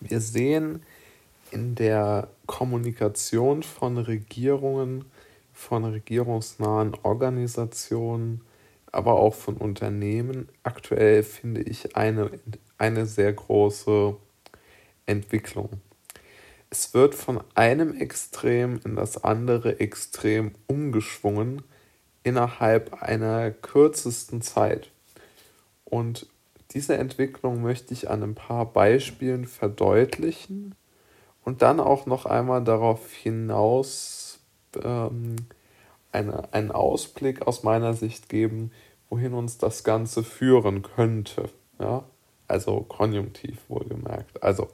Wir sehen in der Kommunikation von Regierungen, von regierungsnahen Organisationen, aber auch von Unternehmen aktuell, finde ich, eine, eine sehr große Entwicklung. Es wird von einem Extrem in das andere Extrem umgeschwungen innerhalb einer kürzesten Zeit. Und diese Entwicklung möchte ich an ein paar Beispielen verdeutlichen und dann auch noch einmal darauf hinaus ähm, eine, einen Ausblick aus meiner Sicht geben, wohin uns das Ganze führen könnte. Ja? Also konjunktiv wohlgemerkt. Also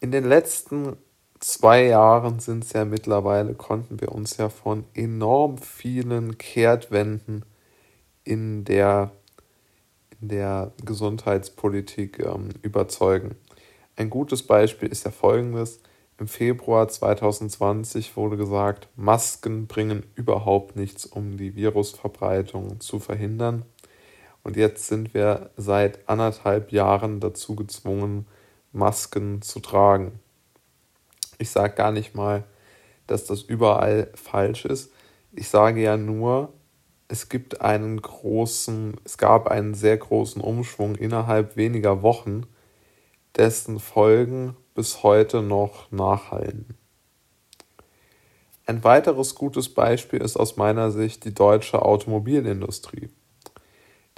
in den letzten zwei Jahren sind es ja mittlerweile, konnten wir uns ja von enorm vielen Kehrtwenden in der, der Gesundheitspolitik ähm, überzeugen. Ein gutes Beispiel ist ja folgendes. Im Februar 2020 wurde gesagt, Masken bringen überhaupt nichts, um die Virusverbreitung zu verhindern. Und jetzt sind wir seit anderthalb Jahren dazu gezwungen, Masken zu tragen. Ich sage gar nicht mal, dass das überall falsch ist. Ich sage ja nur, es gibt einen großen, es gab einen sehr großen Umschwung innerhalb weniger Wochen, dessen Folgen bis heute noch nachhallen. Ein weiteres gutes Beispiel ist aus meiner Sicht die deutsche Automobilindustrie.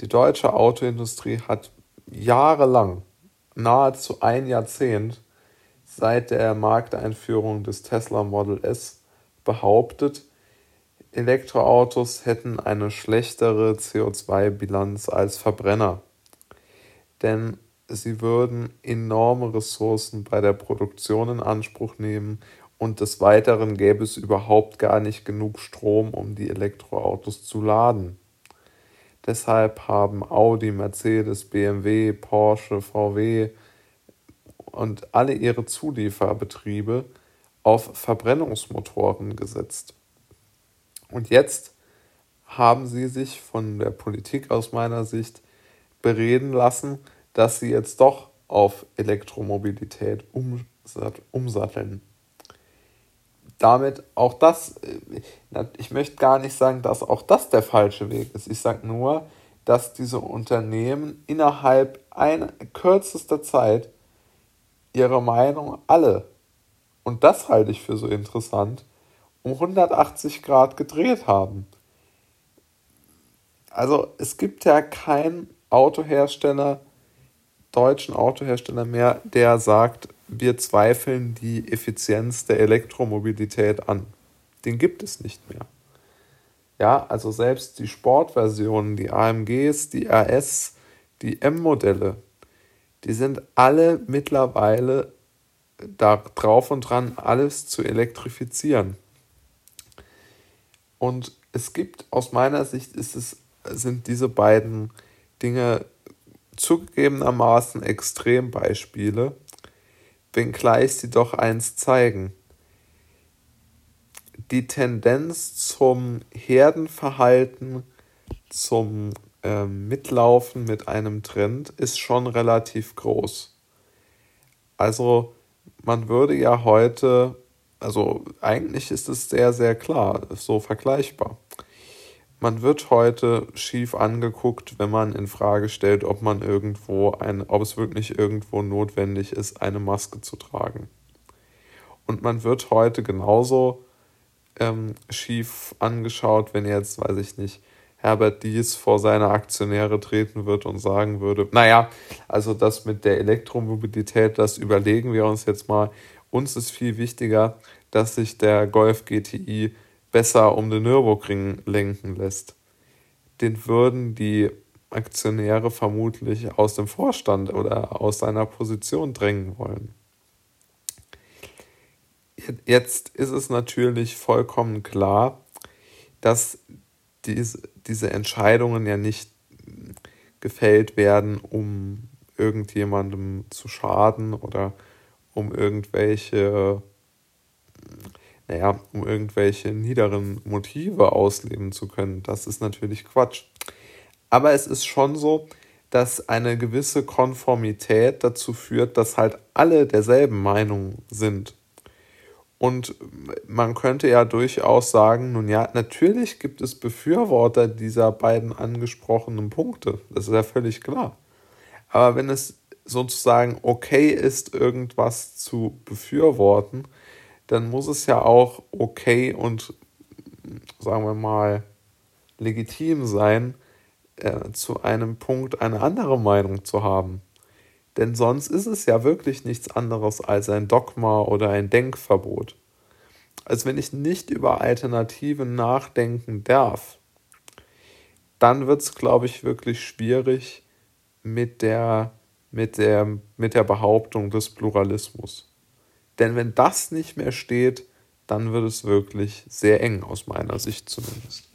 Die deutsche Autoindustrie hat jahrelang, nahezu ein Jahrzehnt, seit der Markteinführung des Tesla Model S behauptet, Elektroautos hätten eine schlechtere CO2-Bilanz als Verbrenner. Denn sie würden enorme Ressourcen bei der Produktion in Anspruch nehmen und des Weiteren gäbe es überhaupt gar nicht genug Strom, um die Elektroautos zu laden. Deshalb haben Audi, Mercedes, BMW, Porsche, VW und alle ihre Zulieferbetriebe auf Verbrennungsmotoren gesetzt. Und jetzt haben sie sich von der Politik aus meiner Sicht bereden lassen, dass sie jetzt doch auf Elektromobilität umsatteln. Damit auch das, äh, ich möchte gar nicht sagen, dass auch das der falsche Weg ist. Ich sage nur, dass diese Unternehmen innerhalb einer kürzester Zeit ihre Meinung alle, und das halte ich für so interessant, um 180 Grad gedreht haben. Also es gibt ja keinen Autohersteller, deutschen Autohersteller mehr, der sagt, wir zweifeln die Effizienz der Elektromobilität an. Den gibt es nicht mehr. Ja, also selbst die Sportversionen, die AMGs, die RS, die M-Modelle, die sind alle mittlerweile da drauf und dran, alles zu elektrifizieren. Und es gibt aus meiner Sicht ist es, sind diese beiden Dinge zugegebenermaßen Extrembeispiele, wenngleich sie doch eins zeigen. Die Tendenz zum Herdenverhalten, zum äh, Mitlaufen mit einem Trend ist schon relativ groß. Also man würde ja heute, also eigentlich ist es sehr, sehr klar, so vergleichbar. Man wird heute schief angeguckt, wenn man in Frage stellt, ob man irgendwo ein, ob es wirklich irgendwo notwendig ist, eine Maske zu tragen. Und man wird heute genauso ähm, schief angeschaut, wenn jetzt, weiß ich nicht, Herbert Dies vor seine Aktionäre treten wird und sagen würde, naja, also das mit der Elektromobilität, das überlegen wir uns jetzt mal. Uns ist viel wichtiger, dass sich der Golf GTI besser um den Nürburgring lenken lässt. Den würden die Aktionäre vermutlich aus dem Vorstand oder aus seiner Position drängen wollen. Jetzt ist es natürlich vollkommen klar, dass diese, diese Entscheidungen ja nicht gefällt werden, um irgendjemandem zu schaden oder um irgendwelche naja, um irgendwelche niederen Motive ausleben zu können. Das ist natürlich Quatsch. Aber es ist schon so, dass eine gewisse Konformität dazu führt, dass halt alle derselben Meinung sind. Und man könnte ja durchaus sagen, nun ja, natürlich gibt es Befürworter dieser beiden angesprochenen Punkte. Das ist ja völlig klar. Aber wenn es sozusagen okay ist, irgendwas zu befürworten, dann muss es ja auch okay und, sagen wir mal, legitim sein, äh, zu einem Punkt eine andere Meinung zu haben. Denn sonst ist es ja wirklich nichts anderes als ein Dogma oder ein Denkverbot. Als wenn ich nicht über Alternativen nachdenken darf, dann wird es, glaube ich, wirklich schwierig mit der, mit, der, mit der Behauptung des Pluralismus. Denn wenn das nicht mehr steht, dann wird es wirklich sehr eng aus meiner Sicht zumindest.